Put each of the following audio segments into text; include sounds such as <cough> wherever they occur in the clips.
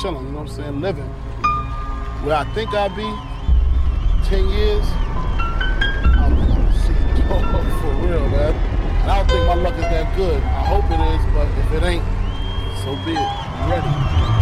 chilling, you know what I'm saying, living where I think I'll be 10 years, I'm gonna see it <laughs> oh, for real, man. And I don't think my luck is that good. I hope it is, but if it ain't, so be it. I'm ready.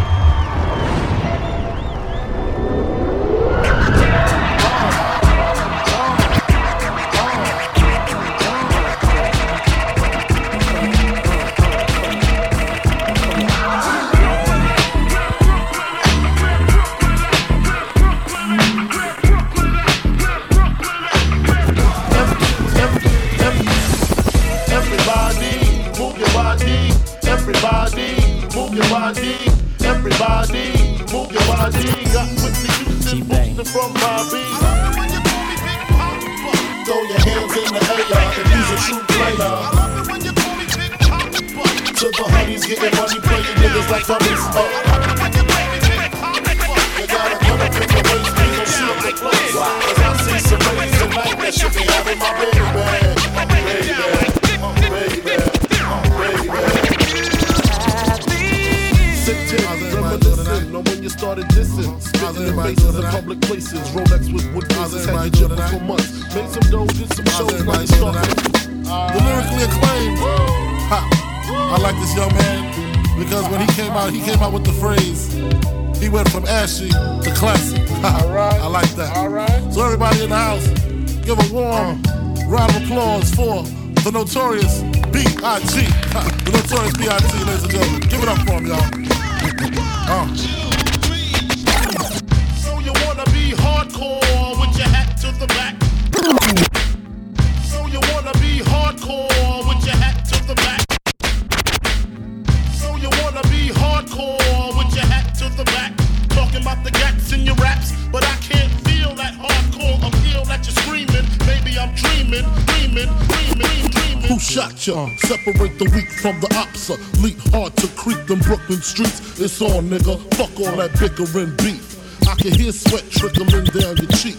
applause for the notorious B.I.G. <laughs> the notorious B.I.G., ladies and gentlemen. Give it up for him, y'all. Separate the weak from the opsa. Leap hard to creep them Brooklyn streets. It's on, nigga. Fuck all that bickering beef. I can hear sweat trickling down your cheek.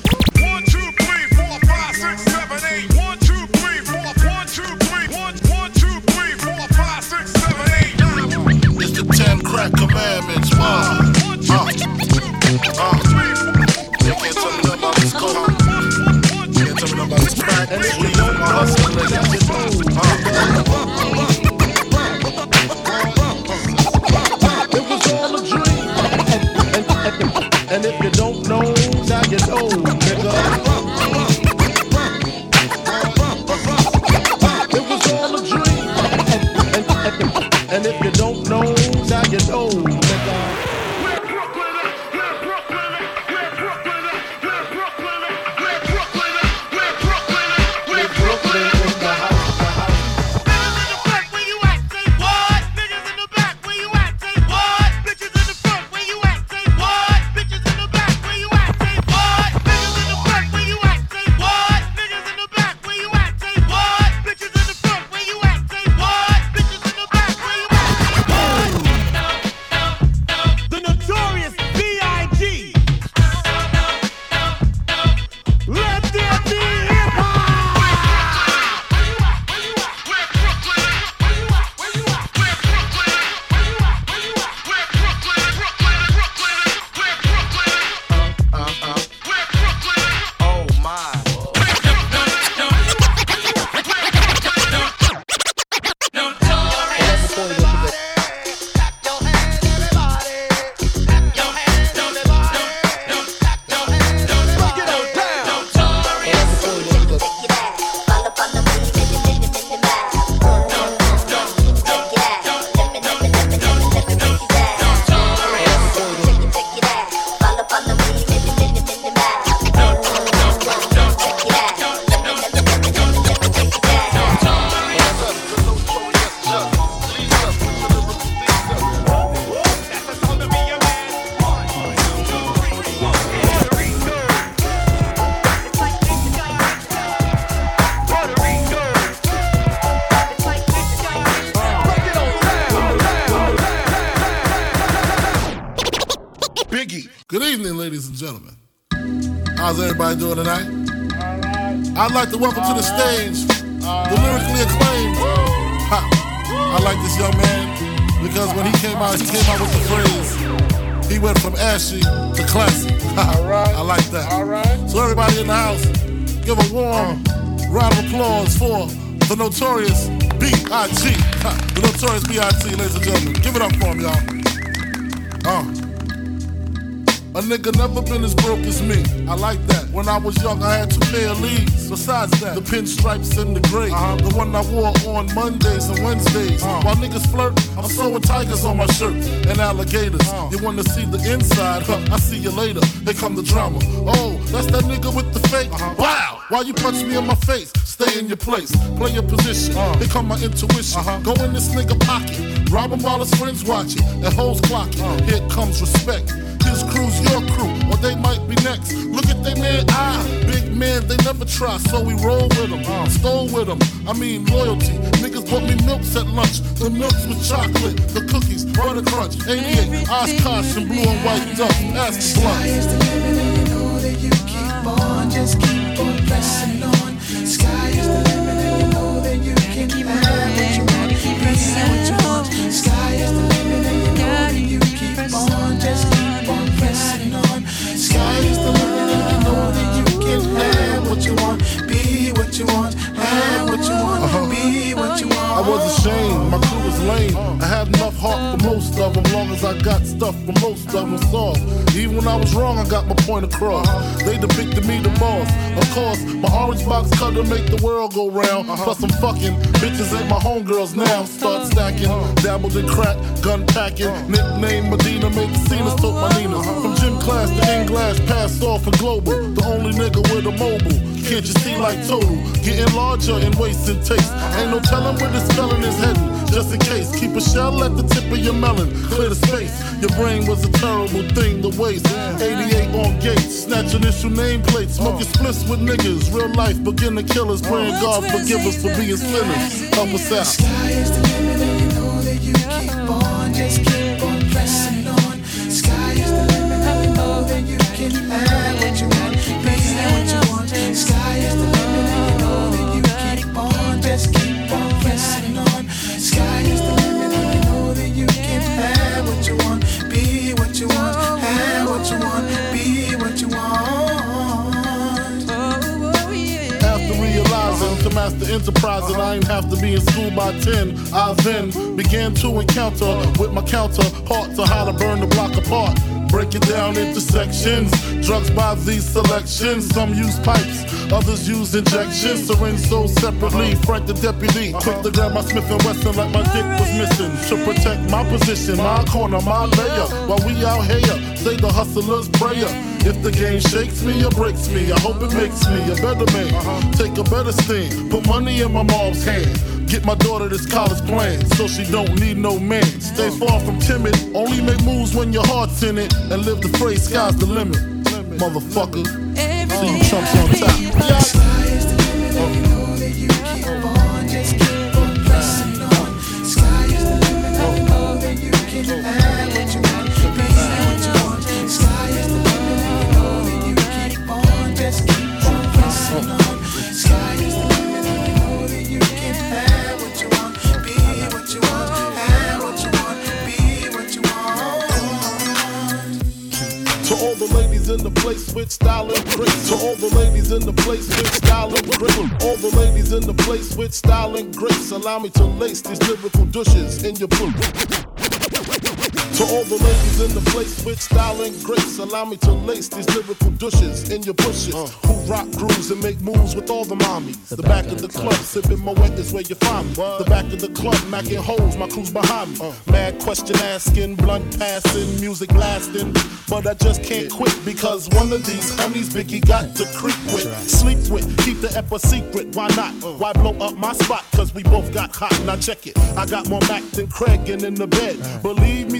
Give a warm round of applause for the notorious B.I.G. The notorious B.I.G. Ladies and gentlemen, give it up for him, y'all. Uh. A nigga never been as broke as me. I like that. When I was young, I had two pair of leads. Besides that, the pinstripes and the gray. Uh-huh. The one I wore on Mondays and Wednesdays. Uh-huh. While niggas flirt, I'm sewing tigers on my shirt and alligators. Uh-huh. You wanna see the inside? Huh, I see you later. Here come the drama. Oh, that's that nigga with the fake. Wow! Why you punch me in my face? Stay in your place. Play your position. Uh. Here come my intuition. Uh-huh. Go in this nigga pocket. Rob him while his friends watching. And hoes clocking. Uh. Here comes respect. His crew's your crew, or they might be next. Look at they man, ah, big man, they never try, so we roll with them, uh. stole with them. I mean loyalty. Niggas bought me milks at lunch, the milks with chocolate, the cookies, butter crunch, 88, Oshkosh, and blue and white duck. Ask Sky Blunt. is the limit and you know that you keep on, just keep most of them, long as I got stuff for most of them soft. Even when I was wrong, I got my point across. They depicted me the boss. Of course, my orange box cutter make the world go round. Uh-huh. Plus I'm fucking bitches ain't my homegirls now. Start uh-huh. stacking, uh-huh. dabbled in crack, gun packing. Nickname Medina, make casinos took my Nina. From gym class to English, passed off for global. The only nigga with a mobile. Can't you see like total? Getting larger and wasting taste. Ain't no telling where this spelling is heading. Just in case, keep a shell at the tip of your melon. Clear the space. Your brain was a terrible thing to waste. 88 on gates, snatch initial nameplates. Smoking splits with niggas. Real life beginner killers. Praying God forgive us for being sinners. Help us out. Sky is the limit and you know that you keep on, just keep on pressing on. Sky is the limit and you know that you can have what you want, to master enterprise and I ain't have to be in school by 10, I then began to encounter with my counterparts on how to burn the block apart. Break it down into sections. Drugs by these selections. Some use pipes, others use injections. Syringe sold separately. Frank the deputy, quick to grab my Smith and Wesson like my dick was missing. To protect my position, my corner, my layer. While we out here, say the hustler's prayer. If the game shakes me or breaks me, I hope it makes me a better man. Take a better stand, put money in my mom's hand. Get my daughter this college plan, so she don't need no man. Stay far from timid, only make moves when your heart's in it, and live the phrase sky's the limit. Motherfucker, see you chumps on top. Place with style and grace. To all the ladies in the place with style and grace. All the ladies in the place with style and grace. Allow me to lace these lyrical douches in your boot. To all the ladies in the place with style and grace, allow me to lace these lyrical douches in your bushes. Uh. Who rock grooves and make moves with all the mommies. The, back, of the club, sipping Moet is where you find me. The back of the club, macking holes, my crew's behind me. Uh. Mad question asking, blunt passing, music lasting. But I just can't quit because one of these homies Biggie got to creep with, sleep with, keep the ep a secret. Why not? Uh. Why blow up my spot? Cause we both got hot. Now check it. I got more Mac than Craig and in the bed. Believe me,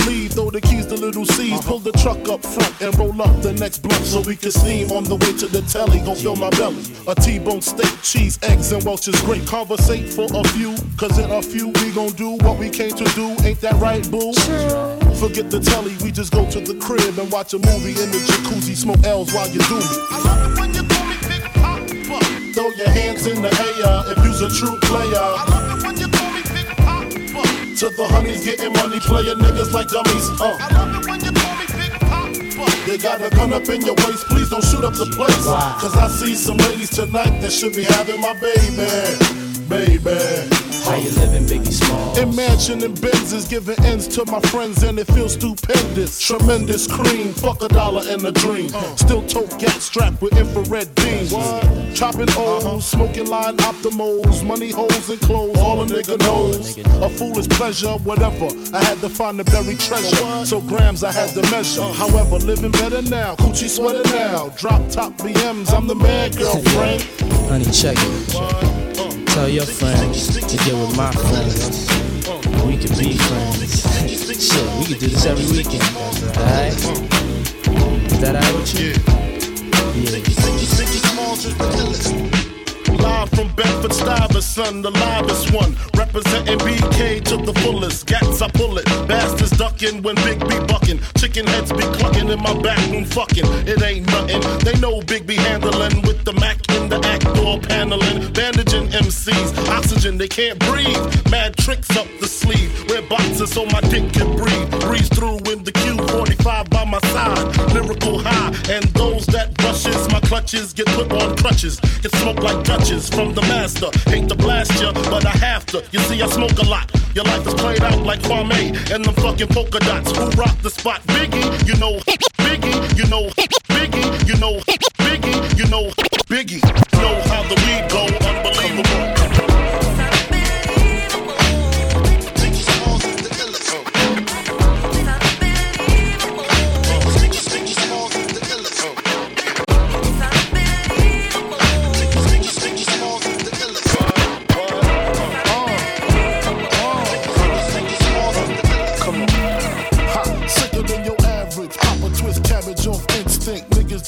leave, throw the keys to Lil' Cease. Uh-huh. Pull the truck up front and roll up the next blunt so we can steam on the way to the telly. Gon' fill my belly. A T-bone steak, cheese, eggs, and Welch's great. Conversate for a few, cause in a few we gon' do what we came to do. Ain't that right, boo? Forget the telly, we just go to the crib and watch a movie in the jacuzzi. Smoke L's while you do me. I love it when you call me Big Papa. Throw your hands in the air if you's a true player. I love it when you To the honeys getting money, playing niggas like dummies. Uh. I love it when you call me Big Papa. You got a gun up in your waist, please don't shoot up the place. Cause I see some ladies tonight that should be having my baby. Baby. How you living, Biggie Smalls? In and Benzes, giving ends to my friends, and it feels stupendous. Tremendous cream, fuck a dollar and a dream. Still tote gas strapped with infrared beams. Chopping O's, uh-huh. smoking line optimals, money holes and clothes, all a nigga knows. A foolish pleasure, whatever. I had to find the buried treasure, so grams I had to measure. Uh-huh. However, living better now, coochie sweater now. Drop top BMs, I'm the man, girlfriend. Honey, check it. Tell your friends to get with my friends. We could be friends. Shit, we could do this every weekend. Alright? Is that alright with you? Yeah. Live from Bedford Stuyvesant, the livest one. Representing BK to the fullest. Gats, I pull it. Bastards ducking when Big B bucking. Chicken heads be clucking in my back room fucking. It ain't nothing. They know Big B handling with the Mac in the act door paneling. Bandaging MCs. Oxygen, they can't breathe. Mad tricks up the sleeve. Wear boxes so my dick can breathe. Breeze through in the Q45 by my side. Lyrical high. And those that rushes my clutches get put on crutches. Get smoked like Dutches from the master. Hate to blast ya, but I have to. You see, I smoke a lot. Your life is played out like Kwame and them fucking polka dots. Who rock the spot? Biggie, you know. Biggie, you know. Biggie, you know. Biggie, you know. Biggie, know how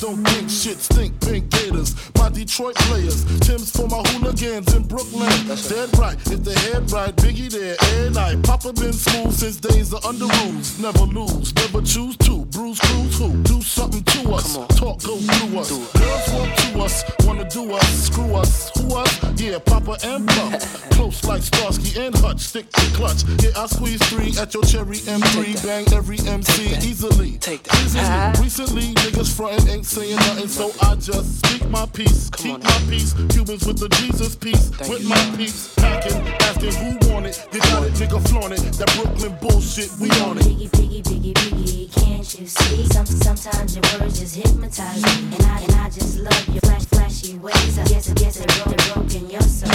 don't think shit stink. Pink gators, my Detroit players. Tim's for my hooligans in Brooklyn. Dead right, if they head right, Biggie there, and I. Papa been smooth since days of under rules. Never lose, never choose to. Bruise, cruise, who? Do something to us. Talk, go through us. Girls want to us, wanna do us, screw us. Who us? Yeah, Papa and Pup. <laughs> Close like Starsky and Hutch, stick to clutch. Yeah, I squeeze three at your cherry M3. Bang every MC easily. Take that. Uh-huh. Recently, niggas frontin' ain't saying nothing, so I just speak my peace. Keep on my peace. Cubans with the Jesus piece. with you. my peace. Packing, asking who want it. You got it, nigga, flaunt it. That Brooklyn bullshit, we on it. Biggie, biggie, biggie, biggie, can't you see? Some, sometimes your words just hypnotize me, and I and I just love your flash, flashy ways. I guess, I guess it broke, it broke in your soul.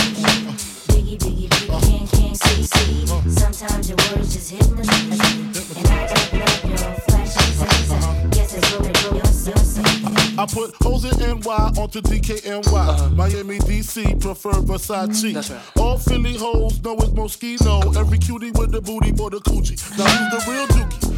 Biggie, biggie, biggie, can't, can't see, see? Sometimes your words just hypnotize me, and I just love your flashy ways. I guess it broke, put hoes in NY onto DKNY. Uh-huh. Miami, DC, prefer Versace. Mm, that's right. All Philly hoes know it's Moschino. Every cutie with the booty for the coochie. Now who's the real dookie?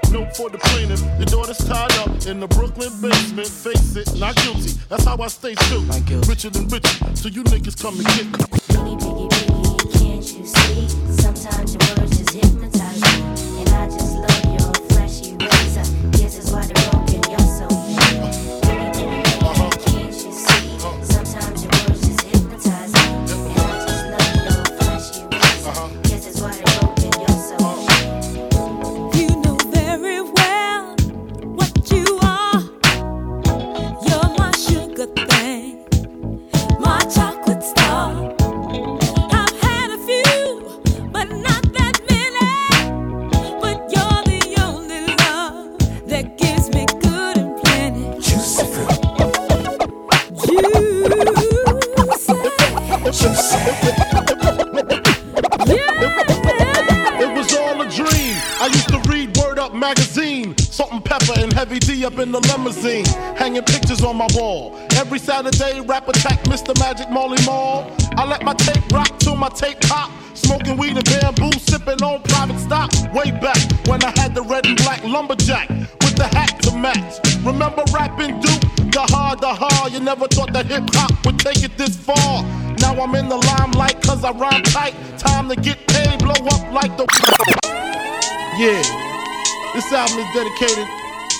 Note for the plaintiff, your daughter's tied up in the Brooklyn basement. Face it, not guilty. That's how I stay still. Richer than richer, so you niggas come and get me. Biggie, biggie, biggie, can't you see? Sometimes your words just hypnotize me, and I just love your flashy razor. This is why they're Heavy D up in the limousine, hanging pictures on my wall. Every Saturday, rap attack Mr. Magic Marley Marl. I let my tape rock till my tape pop. Smoking weed and bamboo, sipping on private stock. Way back when I had the red and black lumberjack with the hat to match. Remember rapping Duke? The hard, the hard. You never thought that hip hop would take it this far. Now I'm in the limelight cause I rhyme tight. Time to get paid, blow up like the. <laughs> Yeah. This album is dedicated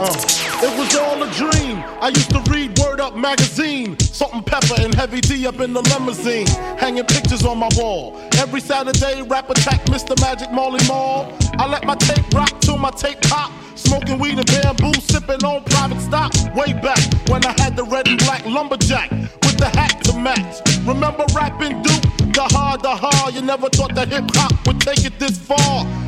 Uh, it was all a dream. I used to read Word Up magazine. Salt and Pepa and heavy D up in the limousine. Hanging pictures on my wall. Every Saturday, rap attack Mr. Magic Marley Marl. I let my tape rock till my tape pop. Smoking weed and bamboo, sipping on private stock. Way back when I had the red and black lumberjack with the hat to match. Remember rapping Duke? The hard, the hard. You never thought that hip hop would take it this far.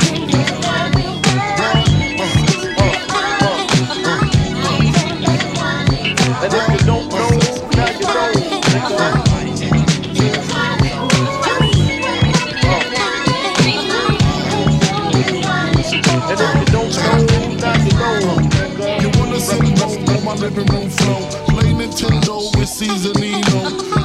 My living room floor? Play Nintendo with Seasonino.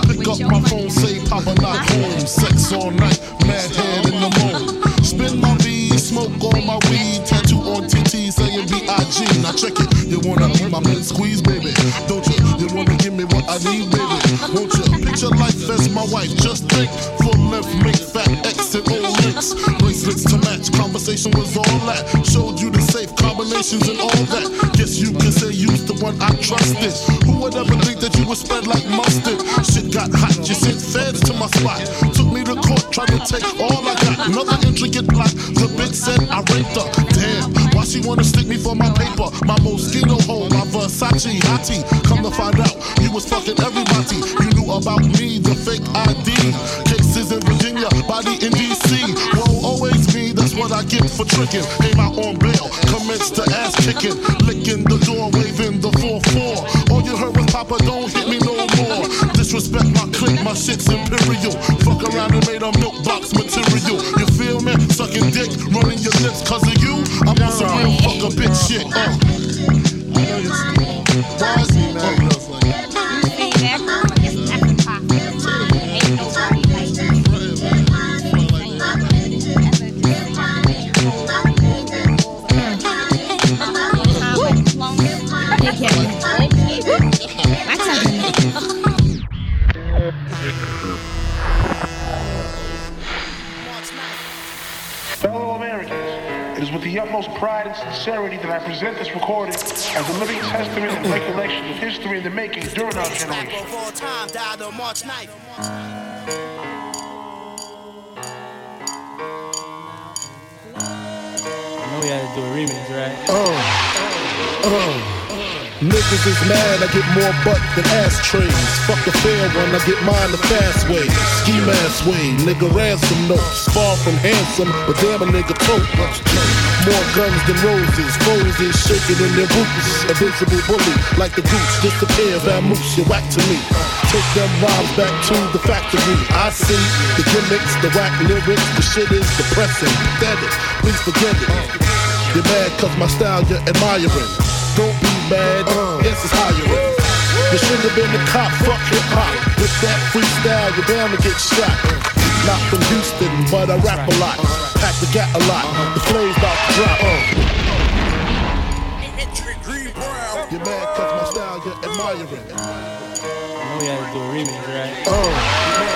Pick up my phone, say Papa not home. Sex all night, mad head in the moon. Spin my V, smoke all my weed. Tattoo on TT saying B.I.G. Now check it, you wanna be my man squeeze, baby? Don't you? You wanna give me what I need, baby? Won't you? Picture life as my wife, just think. Full left, make fat X and O links. Bracelets to match, conversation was all that. Showed you the safe combinations and all that. Guess you can say one I trusted. Who would ever think that you would spread like mustard? Shit got hot, you sent feds to my spot. Took me to court, tried to take all I got. Another intricate plot. The bitch said I raped her. Damn, why she wanna stick me for my paper? My Moschino hole, my Versace, Hottie. Come to find out, you was fucking everybody. You knew about me, the fake ID. Cases in Virginia, body in DC. Won't always me, that's what I get for tricking. Came out on bail, commenced to ass kicking. Papa, don't hit me no more. Disrespect my clique, my shit's imperial. Fuck around and made a milk box material. You feel me? Sucking dick, running your lips cause of you. I'm on some real fuck a bitch shit. Uh. Pride sincerity that I present this recording as a living testament and recollection of history in the making during our generation. Time died on March 9th. I know we had to do a remix, right? Uh, uh, niggas is mad, I get more butt than ashtrays. Fuck a fair one, I get mine the fast way. Ski mask way, nigga ransom notes. Far from handsome, but damn a nigga tote. More guns than roses, foes is shaking in their boots. Invincible bully, like the goose, disappear, vamoose, you whack to me. Take them rhymes back to the factory. I see the gimmicks, the whack lyrics, the shit is depressing, pathetic. Please forget it. You're mad cause my style you're admiring. Don't be mad, uh. this is hiring. You shouldn't have been a cop, fuck hip hop. With that freestyle, you're bound to get shot. Not from Houston, but I rap a lot. Pack the gat a lot. The flow's about to drop. Uh. You're mad cause my style you're admiring. I know we had to do a remix, right?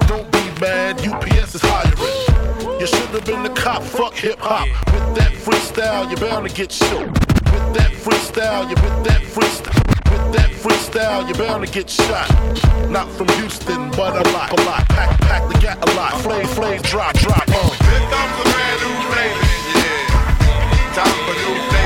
Mad, UPS is hiring. You should have been the cop, fuck hip hop. With that freestyle, you're bound to get shook. With that freestyle, you with that freestyle. With that freestyle, you're bound to get shot. Not from Houston, but a lot, a lot. Pack, pack the gat a lot. Flame, flame, drop, drop. Uh. Here comes a brand new your ear. Time for new flavor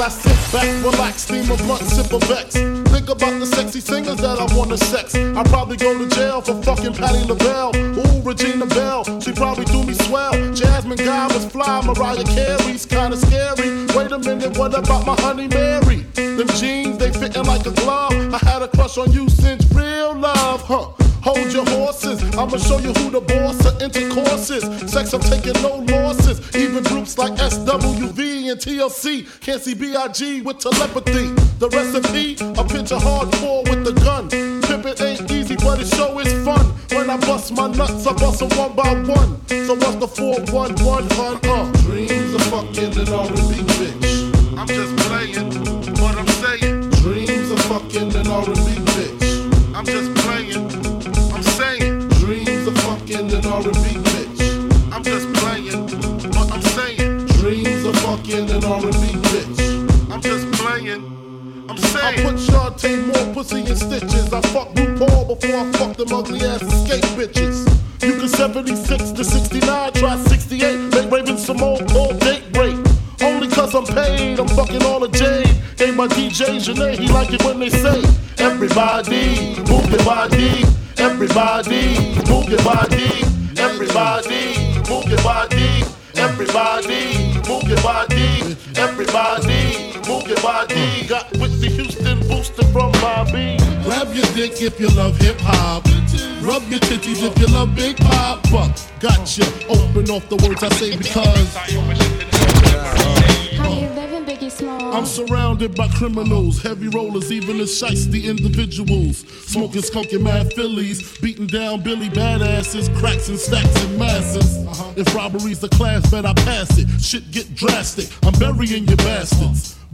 I sit back, relax, steam a blunt, sip a vex. Think about the sexy singers that I wanna sex. I'd probably go to jail for fucking Patti LaBelle. Ooh, Regina Belle, she probably do me swell. Jasmine Guy was fly, Mariah Carey's kinda scary. Wait a minute, what about my honey Mary? Them jeans, they fitting like a glove. I had a crush on you since real love, huh? Hold your horses, I'ma show you who the boss of intercourse is. Sex, I'm taking no losses. Even groups like SWV and TLC can't see B.I.G. with telepathy. The recipe, a picture hardcore with the gun. Pimpin' ain't easy, but it sure is fun. When I bust my nuts, I bust bust 'em one by one. So what's the 411 hun? Uh, dreams of fucking an R&B bitch. I'm just playing what I'm saying. Dreams of fucking an R&B bitch. I'm just playing. I'm saying. Dreams of fucking an R&B Dreams an R&B bitch. I'm just playing. I'm saying. I put Chanté Moore pussy in stitches. I fuck RuPaul before I fuck them ugly ass Xscape bitches. You can 76 to 69, try 68, make Raven-Symoné call date break. Only cause I'm paid, I'm fucking all the jade. Ain't my DJ Janae, he like it when they say, Everybody, move your body. Everybody, move your body. Everybody, move your body. Everybody, move your body. Everybody, move your body. Got Whitney Houston boosted from Bobby. Grab your dick if you love hip hop. Rub your titties if you love Big Papa. Gotcha. Open off the words I say because. How you living, Biggie Biggie I'm surrounded by criminals, heavy rollers, even the shiesty individuals. Smoking skunky mad fillies, beating down Billy badasses, cracks and stacks and masses. Uh-huh. If robbery's the class, bet I pass it. Shit get drastic, I'm burying your bastards.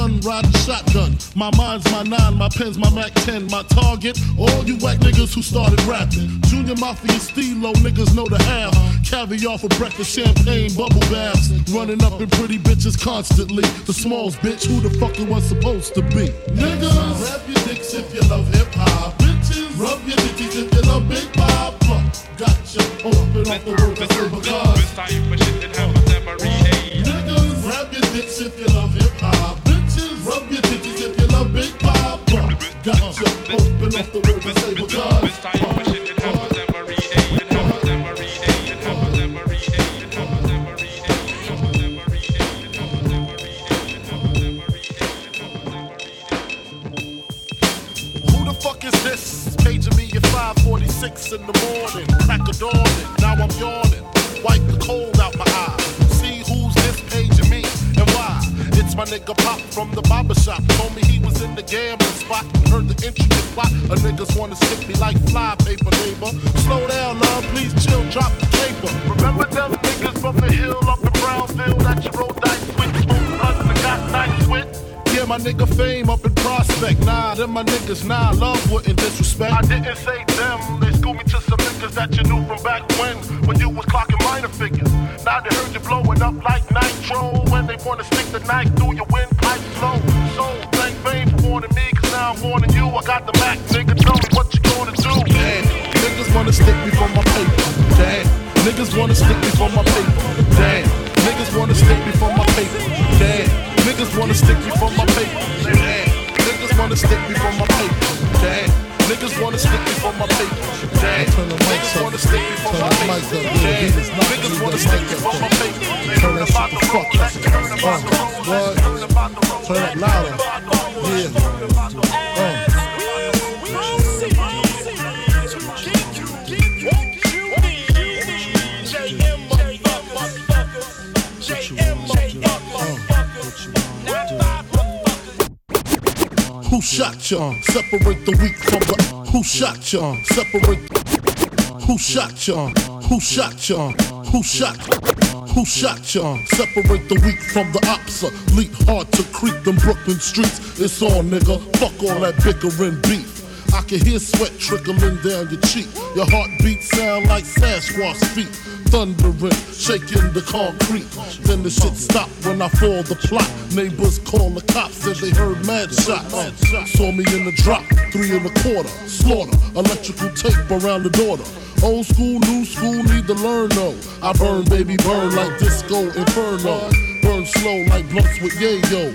son riding shotgun. My mind's my nine, my pen's my Mac 10. My target, all you whack niggas who started rapping. Junior Mafia Stilo, niggas know the half. Caviar for breakfast, champagne, bubble baths. Running up in pretty bitches constantly. The smalls, bitch, who the fuck it was supposed to be? Niggas, grab your dicks if you love hip hop. Bitches, rub your dickies if you love Big Pop. Gotcha, open up the world, I say because. Niggas, grab your dicks if you love hip hop. Rub your dickies if you love Big Pop. Gotcha, open up the world, I say because. Who the fuck is this? Paging me at 546 in the morning. Crack of dawning, now I'm yawning. My nigga Pop from the barber shop. Told me he was in the gambling spot. Heard the intricate plot. A niggas wanna stick me like fly paper, neighbor. Slow down, love, please chill, drop the paper. Remember them niggas from the hill up in Brownsville that you rolled dice with? Smoked us and got nice with? Yeah, my nigga fame up in prospect. Nah, them my niggas, nah, love wouldn't disrespect. I didn't say them, they schooled me to some niggas that you knew from back when, when you was clocking They heard you blowing up like nitro, when they wanna stick the knife through your windpipe slow. So, thank fame for warning me, cause now I'm warning you. I got the Mac, nigga, tell me what you gonna do. Damn, niggas wanna stick me for my paper. Damn, niggas wanna stick me for my paper. Damn, niggas wanna stick me for my paper. Damn. Niggas wanna stick me for my paper. Damn. Niggas wanna stick me for my paper. Damn. Niggas wanna stick me for my paper. Damn. Niggas wanna stick me for my paper. Damn. Niggas wanna stick me for my paper. Turn that shit the fuck up. Uh, what? Turn it louder. Yeah. Uh. Who shot ya? Separate the weak from the. Who shot ya? Separate. Who shot ya? Who shot ya? Who shot? Who shot ya? Separate the weak from the ops. Leap hard to creep them Brooklyn streets. It's on, nigga. Fuck all that bickering beef. I can hear sweat trickling down your cheek. Your heartbeat sound like Sasquatch feet. Thundering, shaking the concrete. Then the shit stopped when I fall the plot. Neighbors call the cops, said they heard mad shots. Saw me in the drop, three and a quarter. Slaughter, electrical tape around the daughter. Old school, new school, need to learn though. I burn, baby, burn like disco inferno. Burn slow like blunts with yayo.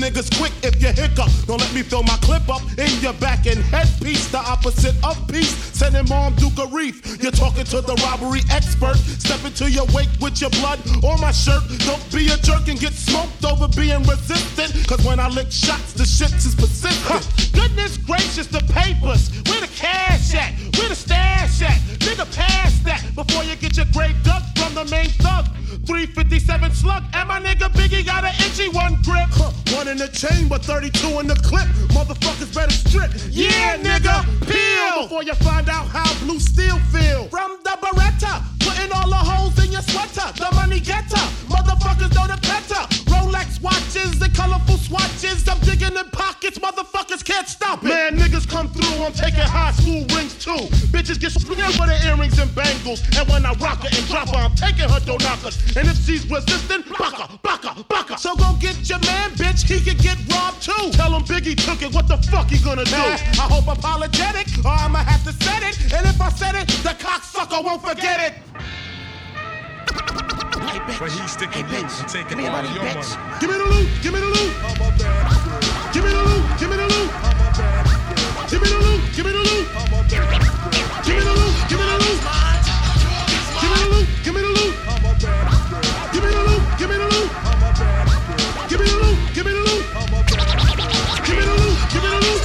Niggas quick if you hiccup. Don't let me throw my clip up in your back and headpiece. The opposite of peace. Sending mom Duke a reef. You're talking to the robbery expert. Step into your wake with your blood on my shirt. Don't be a jerk and get smoked over being resistant. Cause when I lick shots, the shit is persistent. Goodness gracious, the papers. Where the cash at? Where the stash at? Nigga, pass that before you get your grave dug from the main thug. 357 slug, and my nigga Biggie got an itchy one grip. Huh, One in the chamber, 32 in the clip. Motherfuckers better strip. Yeah, nigga, peel before you find out how blue steel feel. From the Beretta, putting all the holes in your sweater. The money getter, motherfuckers know the better. Rolex watches and colorful swatches. I'm digging in pockets, motherfuckers can't stop it. Man, niggas come through, I'm taking high school rings too. Bitches get split with the earrings and bangles. And when I rock her and drop her, I'm taking her door knockers. And if she's resistant, baka, baka, baka. So go get your man, bitch, he could get robbed too. Tell him Biggie took it, what the fuck he gonna do? I hope apologetic, or I'ma have to set it. And if I said it, the cocksucker won't forget it. Hey, bitch. But he's sticking hey, loose and taking all of your bitch. money. Give me the loot. Give me the loot. I'm a bad girl. Give me the loot. Give me the loot. I'm a bad girl. Give me the loot. Give me the loot. I'm a bad girl. Give me the loot. Give me the loot. Give me the loot. Give me the loot. I'm a bad girl. Give me the loot. Give me the loot. I'm a bad girl. Give me the loot. Give me the loot. I'm a bad girl. Give me the loot. Give me the loot.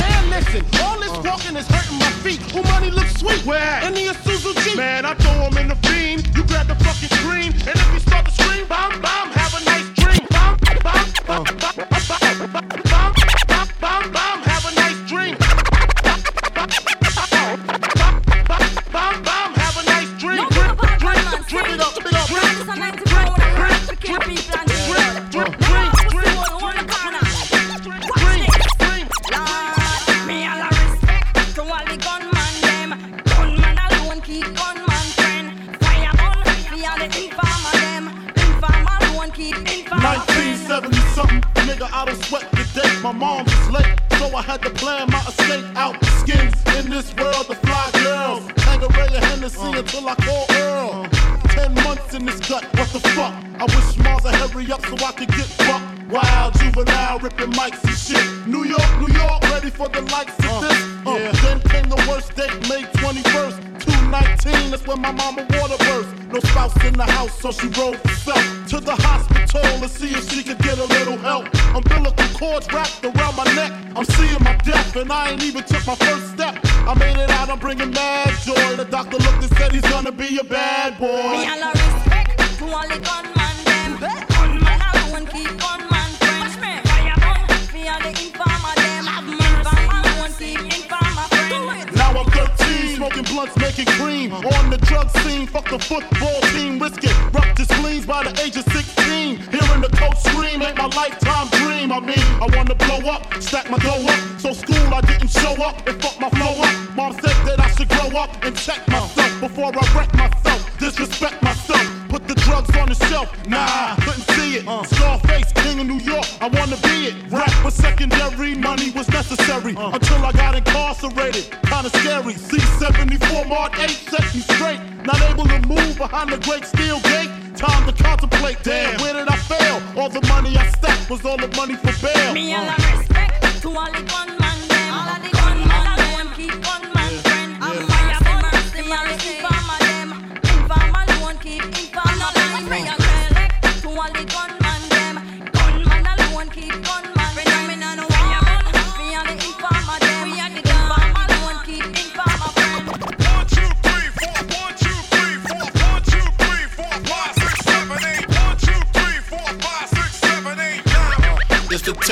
Now listen, all this walking is hurting my feet. Who money looks sweet? Where? In the Isuzu Jeep. Man, I don't American scream. And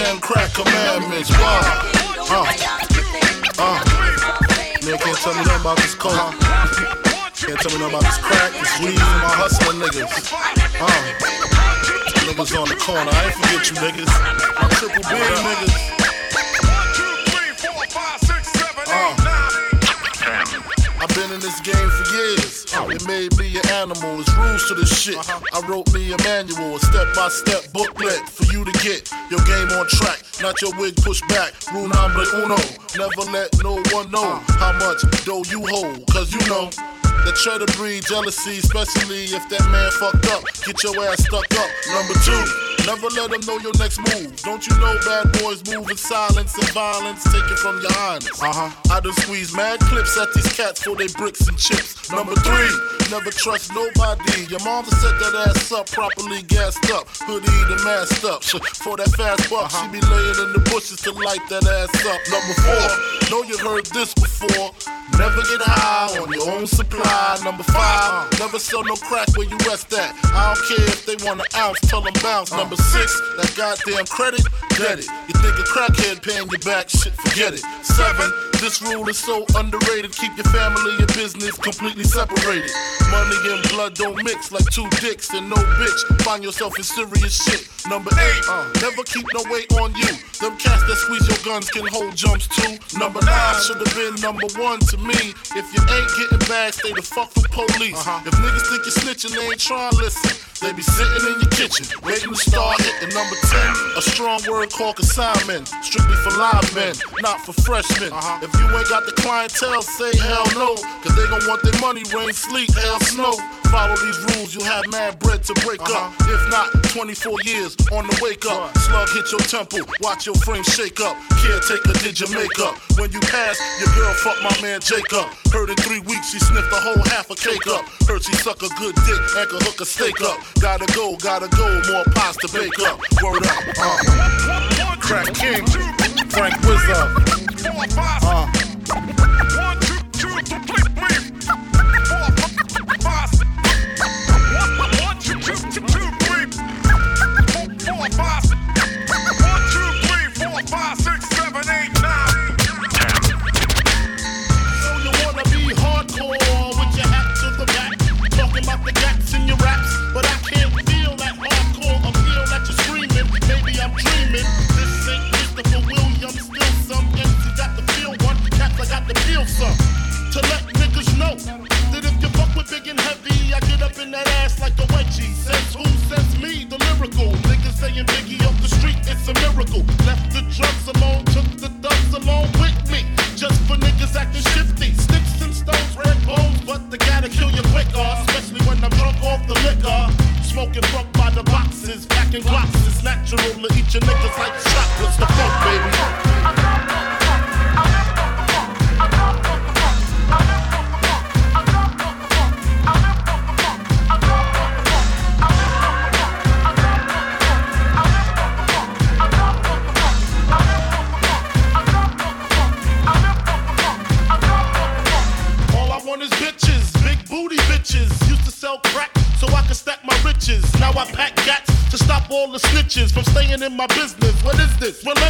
10 crack commandments. Wow. Uh, uh. Man, can't tell me nothing about this coke. Can't tell me nothing about this crack, this weed, and my hustling niggas. Uh. Niggas on the corner. I ain't forget you niggas. My triple B niggas. I've been in this game for years. It made me an animal. It's rules to this shit. I wrote me a manual, a step-by-step booklet for you to get your game on track. Not your wig pushed back. Rule number uno. Never let no one know how much dough you hold. Cause you know. That try to breed jealousy, especially if that man fucked up. Get your ass stuck up. Number two, Never let them know your next move. Don't you know bad boys move in silence and violence? Take it from your highness. Uh huh. I done squeeze mad clips at these cats for they bricks and chips. Number three, never trust nobody. Your mama set that ass up properly gassed up, hoodie the masked up. <laughs> For that fast buck, she be laying in the bushes to light that ass up. Number four, know you heard this before. Never get high on your own supply. Number five, never sell no crack where you rest at. I don't care if they want an ounce, tell them bounce. Number six, that goddamn credit, get it. You think a crackhead paying you back, shit, forget it. Seven, this rule is so underrated. Keep your family and business completely separated. Money and blood don't mix like two dicks and no bitch. Find yourself in serious shit. Number eight, uh, never keep no weight on you. Them cats that squeeze your guns can hold jumps too. Number nine should have been number one to me. If you ain't getting back, stay the fuck from police. uh If niggas think you're snitching, they ain't trying to listen. They be sitting in your kitchen, waiting to start hitting number 10. A strong word called consignment, strictly for live men, not for freshmen. Uh-huh. If you ain't got the clientele, say hell no, cause they gon' want their money, rain, sleet, hell, snow. Follow these rules, you'll have mad bread to break uh-huh. up. If not, 24 years on the wake up. Slug hit your temple, watch your frame shake up. Caretaker did your makeup. When you pass, your girl fuck my man Jacob. Heard in three weeks she sniffed a whole half a cake up. Heard she suck a good dick and could hook a steak up. Gotta go, gotta go, more pies to bake up. Word up, uh. Crack King, Frank Wizard. Uh. In my business. What is this? Relentless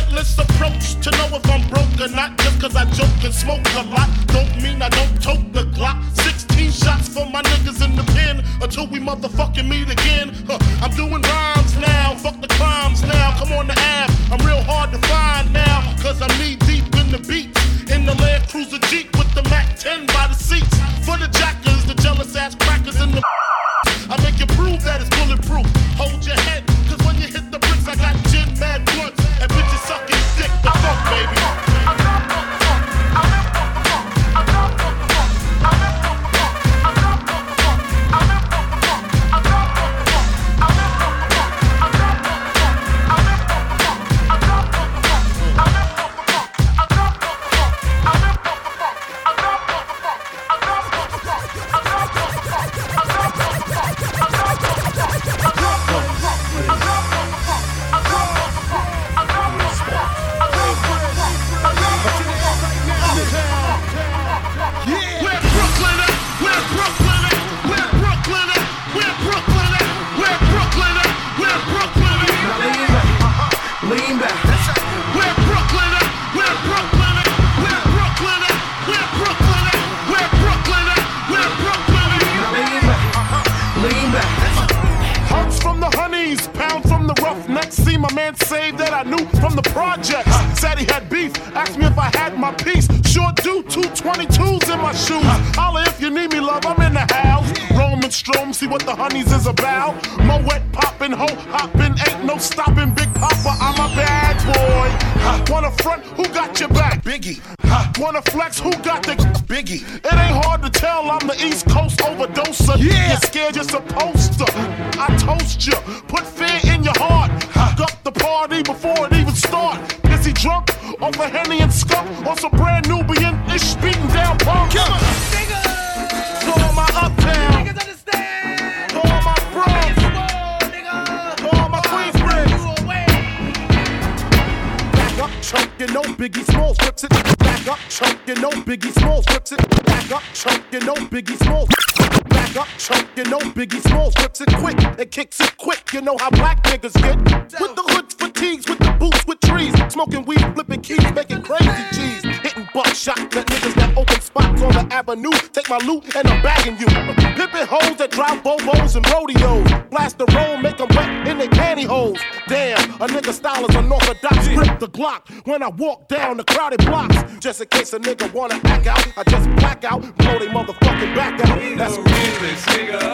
I walk down the crowded blocks. Just in case a nigga wanna act out, I just black out, blow they motherfucking back out. That's realist, nigga.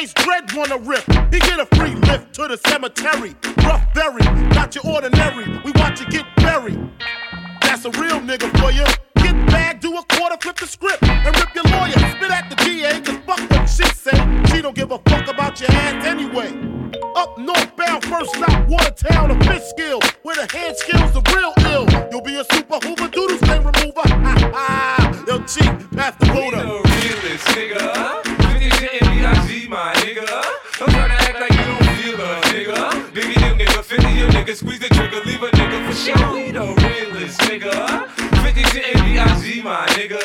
Case Dread wanna rip. He get a free lift to the cemetery. Rough berry, not your ordinary. We watch you get buried. That's a real nigga for you. Get bagged, do a quarter, flip the script, and rip your lawyer. Spit at the DA, cause fuck what she say. She don't give a fuck about your ass anyway. Up northbound, first stop, Watertown, or Fishkill, where the hand skills are real ill. You'll be a super hoover, doodle stain remover. <laughs> Ha ha, yo, cheap, pass the We voter. the realest, nigga. 50 squeeze the trigger, leave a nigga for sure. We the realest, nigga. 50 hitting me, I see my nigga.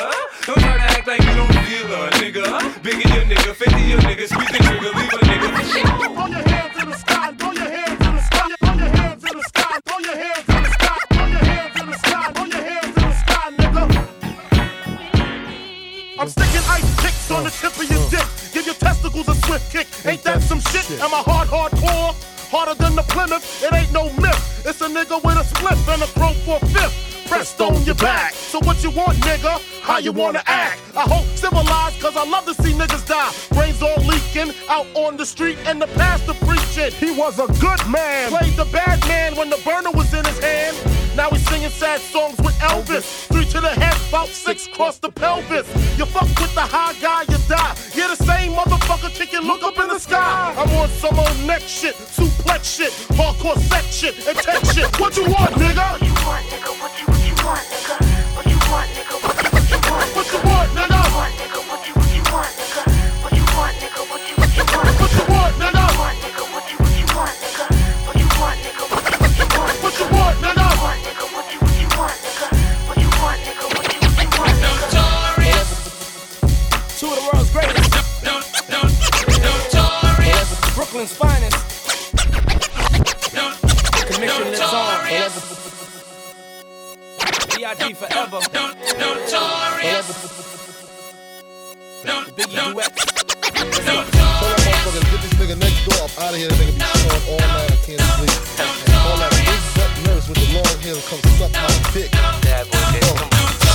Don't try to act like you don't feel a nigga. Biggie, your nigga, 50 your nigga, squeeze the trigger, leave a nigga for sure. Throw your hands in the sky, throw your hands in the sky, throw your hands in the sky, throw your hands in the sky, throw your hands in the sky, throw your hands in the sky, nigga. I'm sticking ice picks on the tip of your dick. Give your testicles a swift kick. Ain't that some shit? Am I hard, hardcore? Harder than the Plymouth? It ain't no myth. It's a nigga with a split and a crow for a fifth. Pressed on your back. So what you want, nigga? How you wanna act? I hope civilized, cause I love to see niggas die. Brains all leaking out on the street and the pastor preaching. He was a good man. Played the bad man when the burner was in his hand. Now he's singing sad songs with Elvis. Three to the head, about six cross the pelvis. You fuck with the high guy, you die. You're the same motherfucker kicking, look up in the sky. I'm on some old neck shit, suplex shit, hardcore sex shit, and tech shit. What you want, nigga? What you want, nigga? What you, what you want, nigga? What you want, nigga? What you, what you want? What you want, nigga? What you, what you, what you want, nigga? What you want, nigga? What you, what you want? What you want, nigga? What you, what you, what you want, nigga? What you want, nigga? What you, what you want? What you want, nigga? What nigga? What you, what you want, nigga? What you want, nigga? What you, what you want, nigga? Two of the world's greatest. Brooklyn's finest. B.I.G. forever. Biggie duets. Tell that motherfucker to get this nigga next door up out of here. That nigga be snoring all night. I can't sleep. And all that big butt nurse with the long hair come suck my dick.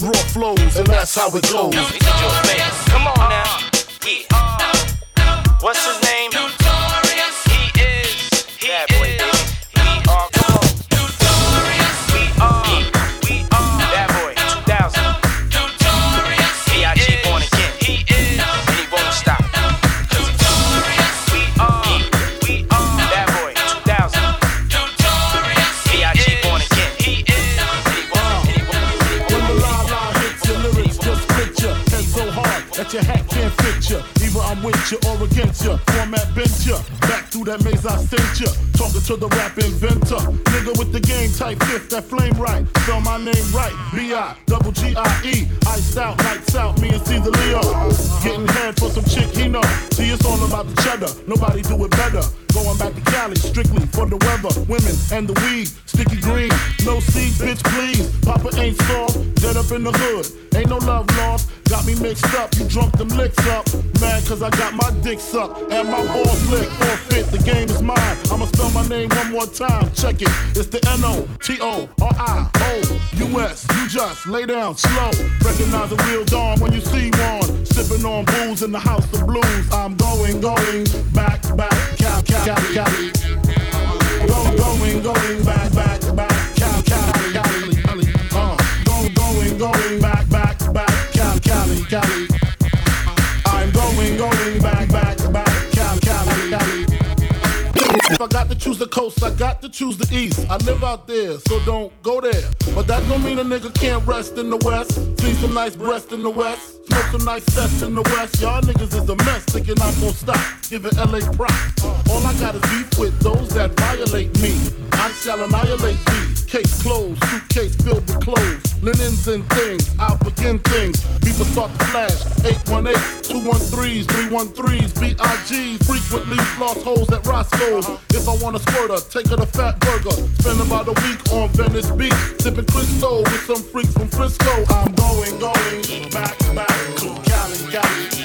raw flows, and that's how it goes. Come on now. Uh-huh. Yeah. What's his name? your hat can't fit ya. Either I'm with ya or against ya. Format bent ya. Back that maze I sent you. Talking to the rap inventor. Nigga with the game type fifth, that flame right. Spell my name right. B-I, double G-I-E. Iced out, lights out, me and Cease-a-Leo. Getting head for some chick he know. See, it's all about the cheddar. Nobody do it better. Going back to Cali, strictly for the weather. Women and the weed, sticky green. No seed, bitch, please. Papa ain't soft, dead up in the hood. Ain't no love lost. Got me mixed up, you drunk them licks up. Mad cause I got my dick sucked and my balls licked. Forfeit, the game is mine. I'ma spell my name one more time. Check it. It's the N-O-T-O-R-I-O-U-S. You just lay down slow. Recognize a real dawn when you see one. Sipping on booze in the house of blues. I'm going, going back, back, choose the coast, I got to choose the east. I live out there, so don't go there. But that don't mean a nigga can't rest in the west. See some nice breast in the west. Smoke some nice cess in the west. Y'all niggas is a mess, thinking I'm gonna stop. Giving LA props. All I got is beef with those that violate me. I shall annihilate these. Case closed, suitcase filled with clothes. Linens and things, I'll begin things. People start to flash. 818, 213s, 313s, BIG. Frequently lost holes at Roscoe's. If I want a squirter, take her to Fat Burger. Spend about a week on Venice Beach. Sipping Cristo with some freaks from Frisco. I'm going, going back, back to Cali, Cali.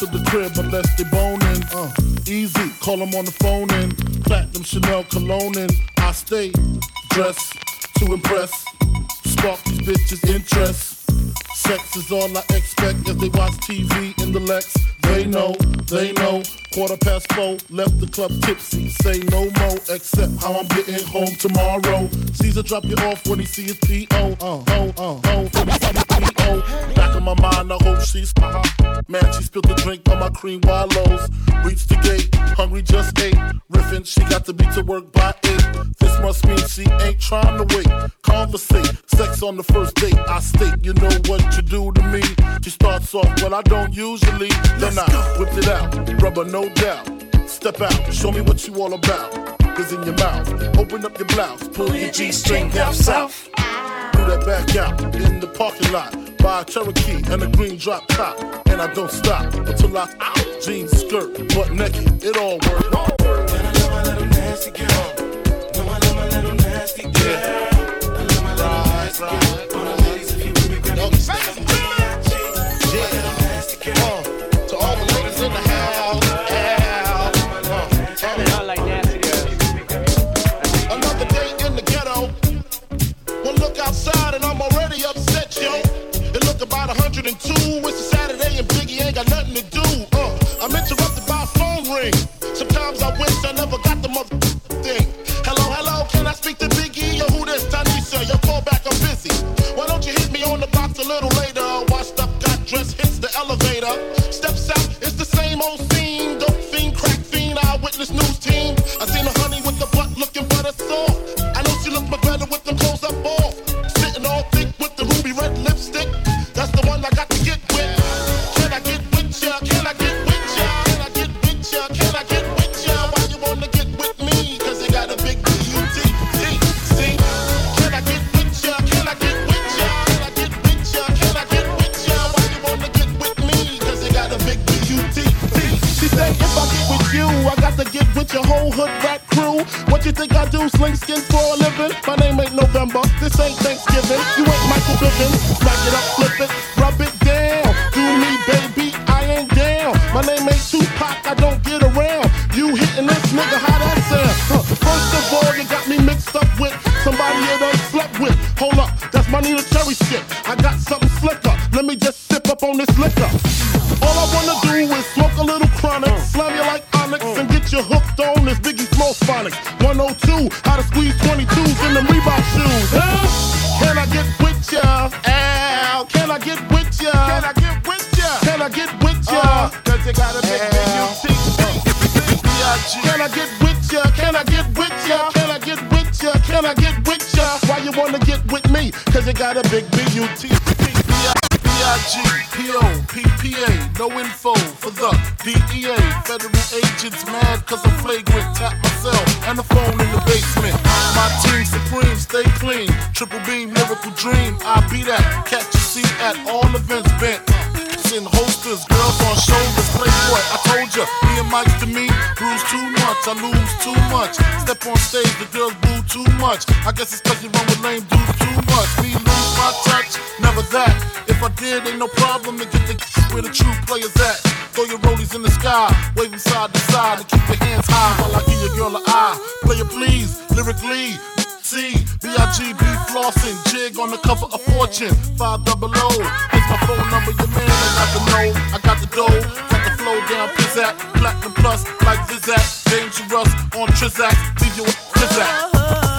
To the crib unless they boning. Uh, easy, call them on the phone and platinum Chanel cologne and I stay dressed to impress, spark these bitches' interest. Sex is all I expect as they watch TV in the Lex. They know, they know. Quarter past four, left the club tipsy. Say no more, except how I'm getting home tomorrow. Caesar drop you off when he see his P.O. Uh, oh, uh, oh, see his P.O. Back in my mind, I hope she's uh-huh. Man, she spilled the drink on my cream wallows. Reached the gate, hungry just ate. Riffin', she got to be to work by eight. This must mean she ain't trying to wait. Conversate, sex on the first date. I state, you know what you do to me. She starts off, well, I don't usually. Then I whipped it out, rubber no doubt. Step out, show me what you all about. Cause in your mouth, open up your blouse, pull your G string down south. Do that back out in the parking lot. Buy a Cherokee and a green drop top. And I don't stop until I out. Jeans, skirt, butt naked, it all works. I that. Catch a seat at all events bent. In holsters, girls on shoulders, playboy. I told ya, me and Mike's to me, bruise too much, I lose too much. Step on stage, the girls boo too much. I guess it's cause you run with lame dudes too much. Me lose my touch, never that. If I did, ain't no problem to get the <laughs> where the true players at. Throw your rollies in the sky, waving side to side, and keep your hands high while I give your girl an eye. Player please, lyrically. C, B-I-G-B flossing, jig on the cover of Fortune, 5 double O. Here's my phone number, your man, I got the know, I got the dough, got the flow down, pizzat, platinum plus, like Zizak, dangerous on Trizak, leave you with Trizak. Uh-huh.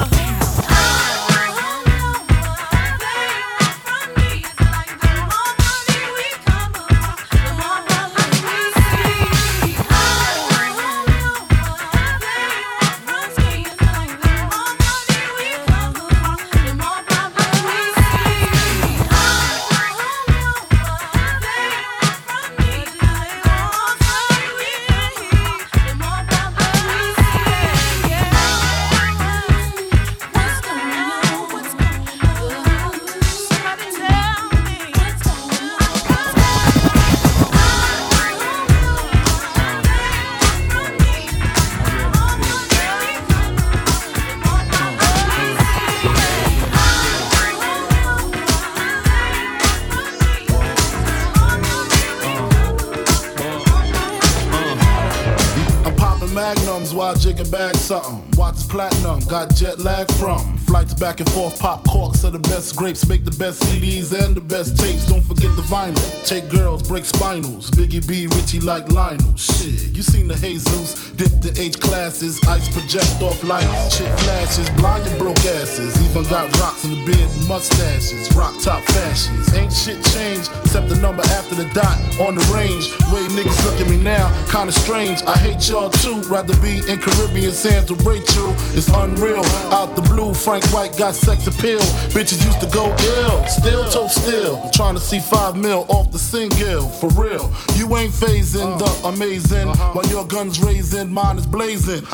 Something. Watch platinum, got jet lag from. Back and forth, pop corks are the best grapes, make the best CDs and the best tapes. Don't forget the vinyl. Take girls, break spinals. Biggie B, Richie like Lionel. Shit, you seen the Jesus, dip the H classes, ice project off lights, chick flashes, blind and broke asses. Even got rocks in the beard mustaches, rock top fashions. Ain't shit changed except the number after the dot on the range. Way niggas look at me now, kinda strange. I hate y'all too, rather be in Caribbean sands with Rachel. It's unreal. Out the blue, Frank White got sex appeal. Bitches used to go ill, still toe still. Trying to see five mil off the single, for real. You ain't phasing the amazing while your gun's raising, mine is blazing.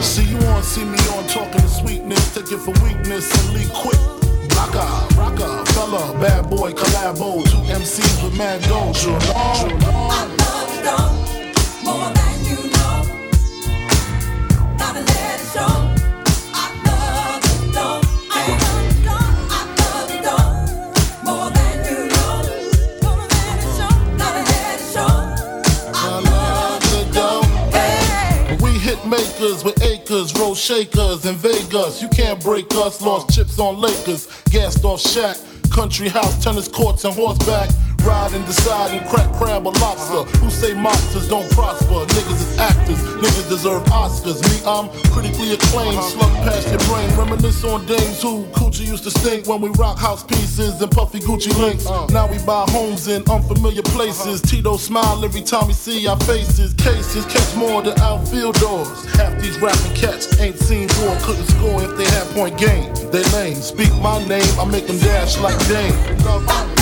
see you on, see me on, talking to sweetness, take it for weakness and leave quick. Rocker, rocker, fella, bad boy, collabo, two MCs with mad dough. Sure, with acres, roll shakers in Vegas. You can't break us. Lost chips on Lakers, gassed off Shaq. Country house, tennis courts, and horseback. Ride and decide and crack crab or lobster. Uh-huh. Who say monsters don't prosper? Niggas is actors, niggas deserve Oscars. Me, I'm critically acclaimed, uh-huh. slug past your brain. Reminisce on days who coochie used to stink when we rock house pieces and puffy Gucci links. Uh-huh. Now we buy homes in unfamiliar places. Tito smile every time we see our faces. Cases catch more than outfield doors. Half these rapping cats ain't seen war, couldn't score if they had point game. They lame. Speak my name, I make them dash like Dame. I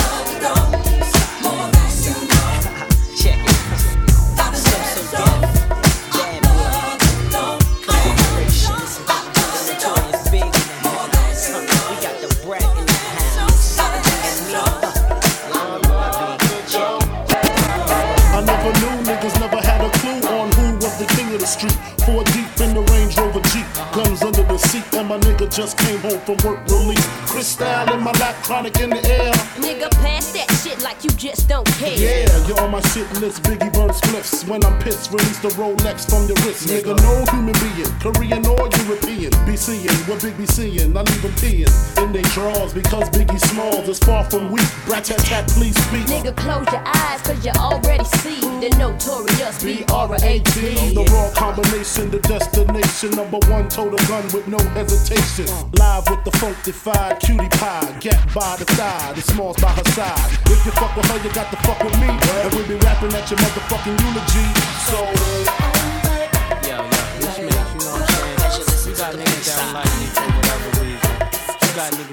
and my nigga just came home from work release. Crystal in my lap, chronic in the air. Nigga, pass that shit like you just don't care. Yeah, you're on my shit list, Biggie burn spliffs. When I'm pissed, release the Rolex from your wrist. Nigga, no human being, Korean or European. Be seeing what Big be seeing, I leave them peeing in they drawers because Biggie Smalls is far from weak. Brat tat tat, please speak. Nigga, close your eyes, cause you already see the notorious B-R-A-T. The raw combination, the destination. Number one, total gun with no hesitation. Live with the funkified cutie pie. Get by the side, the smalls by her side. If you fuck with her, you got to fuck with me. And we be rapping at your motherfucking eulogy. So, got niggas like for whatever reason. You got niggas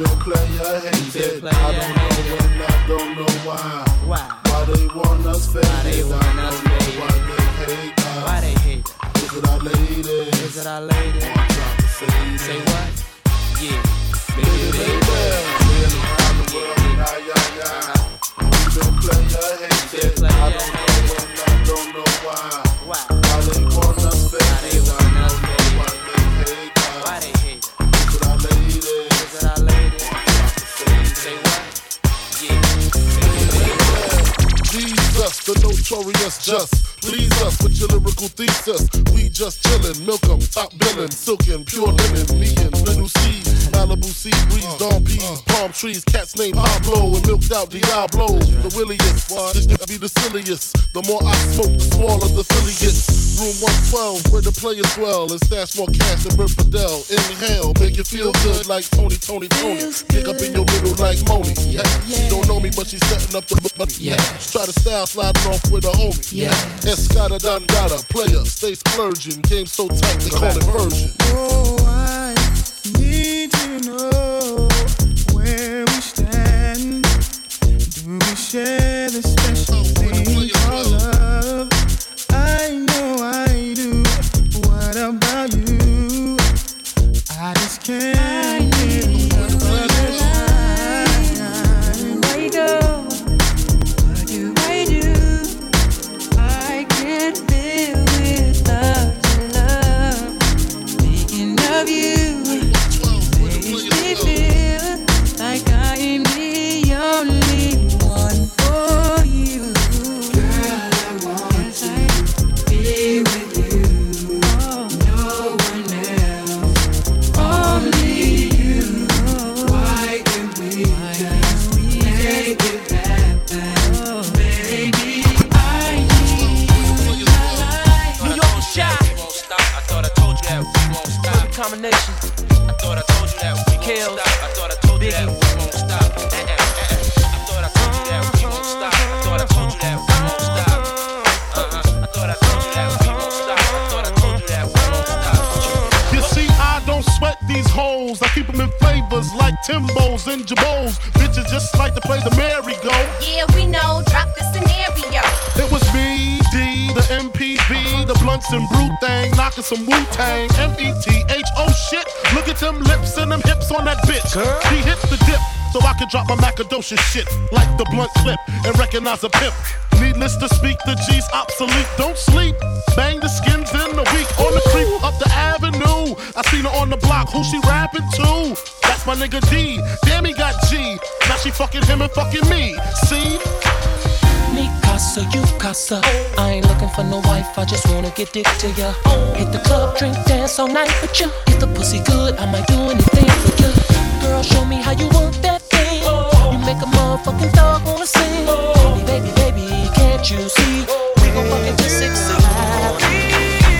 yeah. And we been player hated. I don't know when, I don't know why. Why? Why they want us faded. Why they want I us faded. why they hate us. Why they hate us? Is it our ladies? Is it our lady? Say, Say what? Yeah. Baby, Baby, baby, playing around the world, yeah, yeah, yeah. Been player hated. I don't know when, I don't know why. Why? The notorious just. Please us with your lyrical thesis. We just chillin', milk 'em, top billin', silkin', pure linen, me and little C. Malibu sea breeze, Dom P's, palm trees, cats named Pablo, and milked out Diablo. The williest, this nigga be the silliest. The more I smoke, the smaller the gets. Room 112, where the players dwell, and stash more cash than Bert Fidel. Inhale, make you feel good like Tony, Toni, Toné. Pick up in your middle like Monie. Yeah. She don't know me, but she's setting up the money. Yeah. Try to style sliding off with a homie. Yeah. Escada Dangada, player, stay splurging. Game so tight, they call it version. Oh, I know where we stand. Do we share the special thing called love? I know I do. What about you? I just can't we just make it happen, baby? I need my life. New York is shy. I thought I told you that we won't stop. Combination. I thought I told you that we won't stop. I thought I told you that we won't Timbos and Jabos. Bitches just like to play the merry-go. Yeah, we know. The blunts and brute thing, knocking some Wu Tang, M E T H. Oh shit, look at them lips and them hips on that bitch. She hit the dip. So I can drop my macadocious shit like the blunt slip and recognize a pimp. Needless to speak, the G's obsolete. Don't sleep. Bang the skins in the week on the creep up the avenue. I seen her on the block. Who she rapping to? That's my nigga D. Damn, he got G. Now she fucking him and fucking me. See? Me casa, you casa. I ain't looking for no wife, I just wanna get dick to ya. Hit the club, drink, dance all night with ya. If the pussy good, I might do anything for ya. Girl, show me how you work that thing. You make a motherfucking dog wanna sing. Baby, baby, baby, can't you see? We gon' fuck until six o'clock.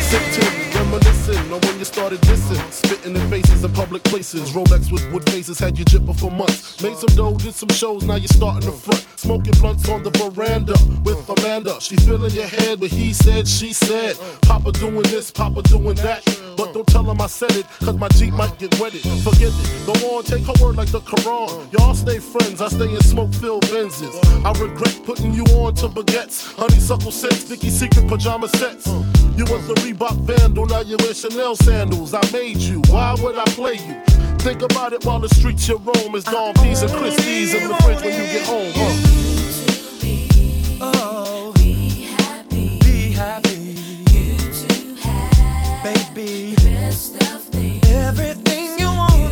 Sitting, reminiscing on when you started dissing. Spitting in faces in public places. Rolex with wood faces had you jipping for months. Made some dough, did some shows, now you're starting the front. Smoking blunts on the veranda with Amanda. She filling your head, but he said, she said. Papa doing this, Papa doing that. But don't tell him I said it, cause my Jeep might get wetted. Forget it, go on, take her word like the Quran. Y'all stay friends, I stay in smoke filled Benzes. I regret putting you on to baguettes. Honeysuckle sets, Vicky Secret pajama sets. You was the Reebok vandal, now you wear Chanel sandals. I made you, why would I play you? Think about it while the streets you roam is Dom P's and Christie's in the fridge when you get home, huh? Oh, be happy. Be happy. You to have, baby. Best of things. Everything you wanted.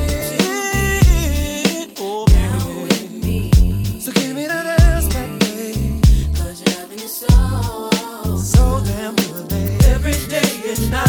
So give me that ass back, babe. Cause your loving so, so damn good, babe. Every day and night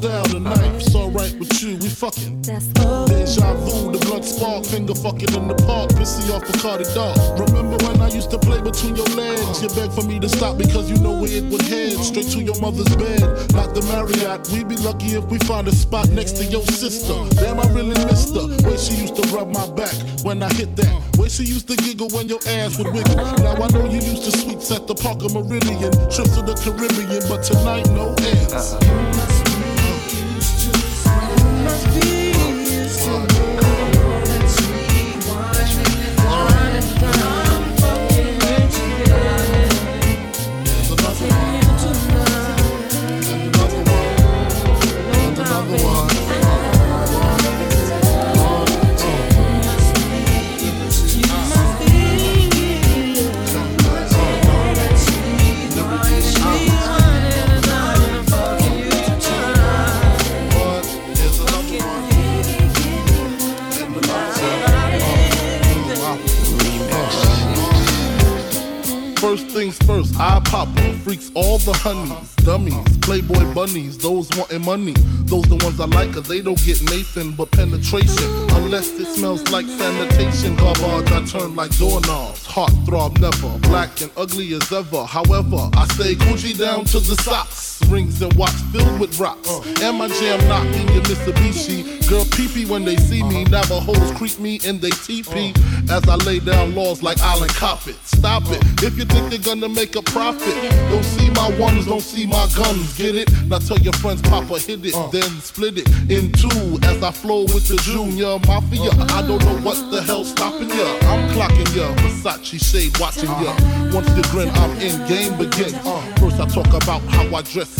crystal tonight. It's alright with you, we fucking. Deja vu, the blood spark, finger fucking in the park, pissy off a Cardi dog. Remember when I used to play between your legs? You begged for me to stop because you know where it would head. Straight to your mother's bed, not the Marriott. We'd be lucky if we find a spot next to your sister. Damn, I really missed her. Way she used to rub my back when I hit that. Way she used to giggle when your ass would wiggle. Now I know you used to sweets at the Parker Meridien, trips to the Caribbean, but tonight no ends. I pop freaks all the honeys, dummies, playboy bunnies, those wanting money. Those the ones I like, cause they don't get Nathan but penetration. Unless it smells like sanitation. Garbage, I turn like doorknobs. Heart throb never, black and ugly as ever. However, I stay Gucci down to the socks. Rings and watch filled with rocks. And my jam knocking your Mitsubishi. Girl peepee when they see me. Navajos creep me in they teepee. As I lay down laws like Island Coppet. Stop it. If you think they're gonna make a profit, don't see my ones, don't see my guns. Get it? Now tell your friends, Papa hit it, then split it in two. As I flow with the Junior Mafia. I don't know what the hell stopping ya. I'm clocking ya. Versace shade watching ya. Once you grin, I'm in. Game begins. First I talk about how I dress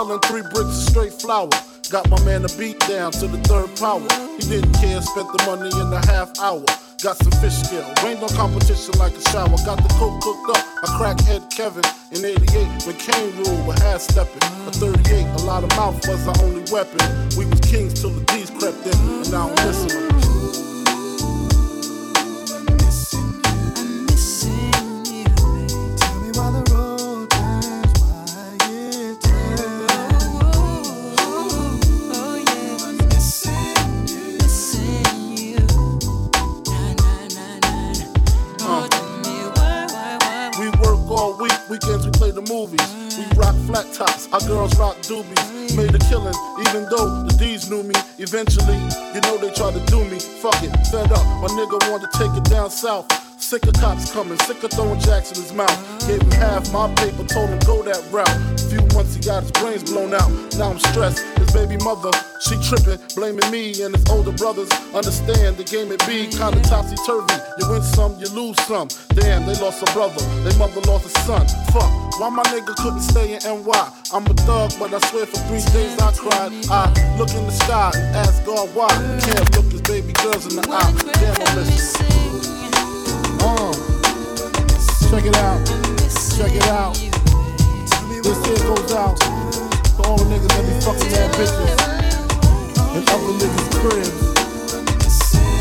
Selling three bricks of straight flour. Got my man a beat down to the third power. He didn't care, spent the money in a half hour. Got some fish scale, rained on competition like a shower. Got the coke cooked up. I crackhead Kevin in 88 when Kane ruled with half stepping. A 38, a lot of mouth was our only weapon. We was kings till the D's crept in, and now I'm listening. Flat tops, our girls rock doobies. Made a killing, even though the D's knew me. Eventually, you know they tried to do me. Fuck it, fed up. My nigga wanted to take it down south. Sick of cops coming, sick of throwing jacks in his mouth. Gave him half my paper, told him go that route. A few months he got his brains blown out. Now I'm stressed. Baby mother, she tripping, blaming me and his older brothers. Understand the game it be kinda topsy turvy. You win some, you lose some. Damn, they lost a brother, they mother lost a son. Fuck, why my nigga couldn't stay in NY? I'm a thug, but I swear for three days I cried. I look in the sky and ask God why. Can't look his baby girls in the eye. Damn, I miss. Uh, check it out, check it out. This here goes out all niggas that be fucking their bitches and other niggas' cribs.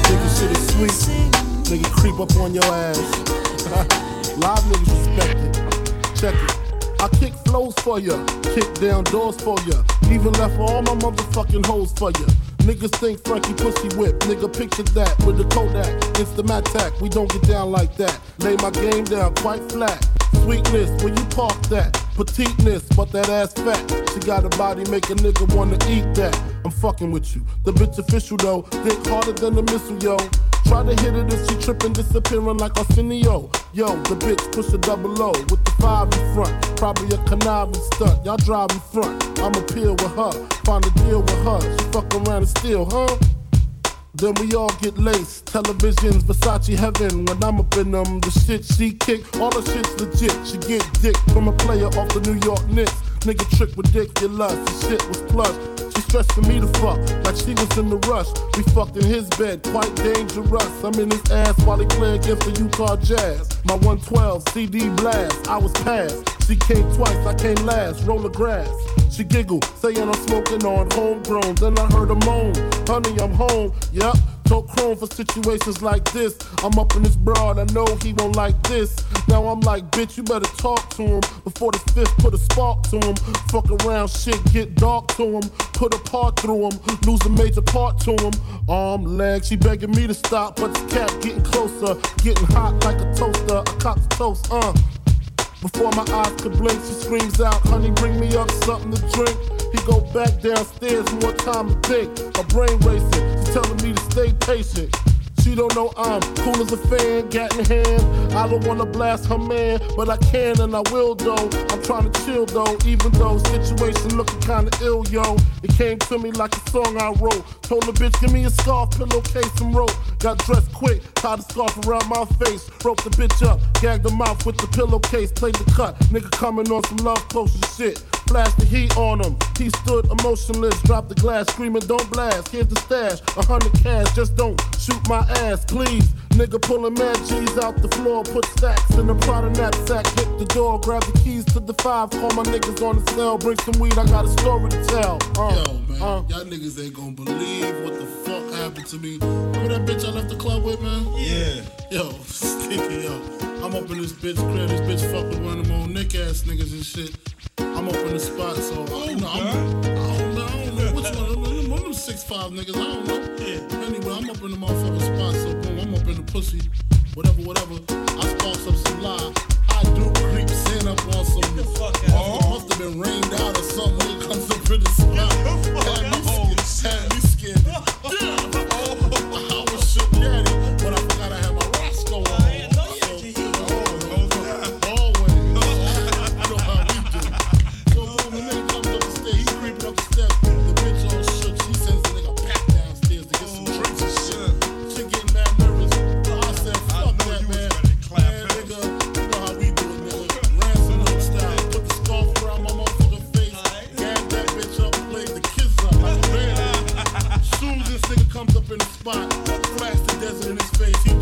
Nigga shit is sweet. Nigga creep up on your ass. <laughs> Live niggas respect it. Check it. I kick flows for ya, kick down doors for ya, even left all my motherfucking hoes for ya. Niggas think Frankie pussy whip, nigga picture that with the Kodak, It's the Instamatic. We don't get down like that. Lay my game down quite flat. Sweetness, where you park that? Petiteness, but that ass fat. She got a body, make a nigga wanna eat that. I'm fucking with you. The bitch official though, dick harder than a missile, yo. Try to hit it if she tripping, disappearing like Arsenio. Yo, the bitch push a double O with the five in front. Probably a conniving stunt. Y'all drive in front. I'ma peel with her, find a deal with her. She fuck around and steal, huh? Then we all get laced. Televisions, Versace heaven. When I'm up in them, the shit she kick, all the shit's legit. She get dick from a player off the New York Knicks. Nigga trick ridiculous. The shit was plush. She stressing me to fuck like she was in the rush. We fucked in his bed, quite dangerous. I'm in his ass while he play against the Utah Jazz. My 112 CD blast, I was passed. She came twice, I came last. Roll the grass. She giggled, saying I'm smoking on homegrown. Then I heard a moan, honey, I'm home. Yep, told Chrome for situations like this. I'm up in this broad, I know he don't like this. Now I'm like, bitch, you better talk to him before the fifth put a spark to him. Fuck around, shit get dark to him. Put a part through him, lose a major part to him. Arm, leg, she begging me to stop, but the cat getting closer, getting hot like a toaster. A cock's toast, uh. Before my eyes could blink, she screams out, honey, bring me up something to drink. He go back downstairs, more time to think. My brain racing, telling me to stay patient. She don't know I'm cool as a fan, gat in hand. I don't wanna blast her man, but I can and I will though. I'm trying to chill though, even though situation looking kinda ill, yo. It came to me like a song I wrote. Told the bitch, give me a scarf, pillowcase, and rope. Got dressed quick, tied the scarf around my face. Broke the bitch up, gagged the mouth with the pillowcase, played the cut. Nigga coming on some love potion shit. Flash the heat on him. He stood emotionless, dropped the glass, screaming, Don't blast. Here's the stash, a hundred cash, just don't shoot my ass, please. Nigga pulling mad G's out the floor, put stacks in the Prada knapsack, hit the door, grab the keys to the five, call my niggas on the cell, bring some weed, I got a story to tell. Uh, Yo, man, y'all niggas ain't gonna believe what the fuck happened to me. Remember that bitch I left the club with, man? Yeah. Yo, <laughs> stinky, yo. I'm up in this bitch crib, this bitch fuck with one of them old nick ass niggas and shit. I'm up in the spot, so you know, I'm, oh, I don't know, I don't know which one. of One of them six five niggas, I don't know. Yeah. Anyway, I'm up in the motherfucking spot, so boom, I'm up in the pussy, whatever, whatever. I sparks up some lie. I do creeps in up on some. The fuck Must, must have been rained out or something. It comes up in the spot. <laughs> I was shook, yeah. crazy.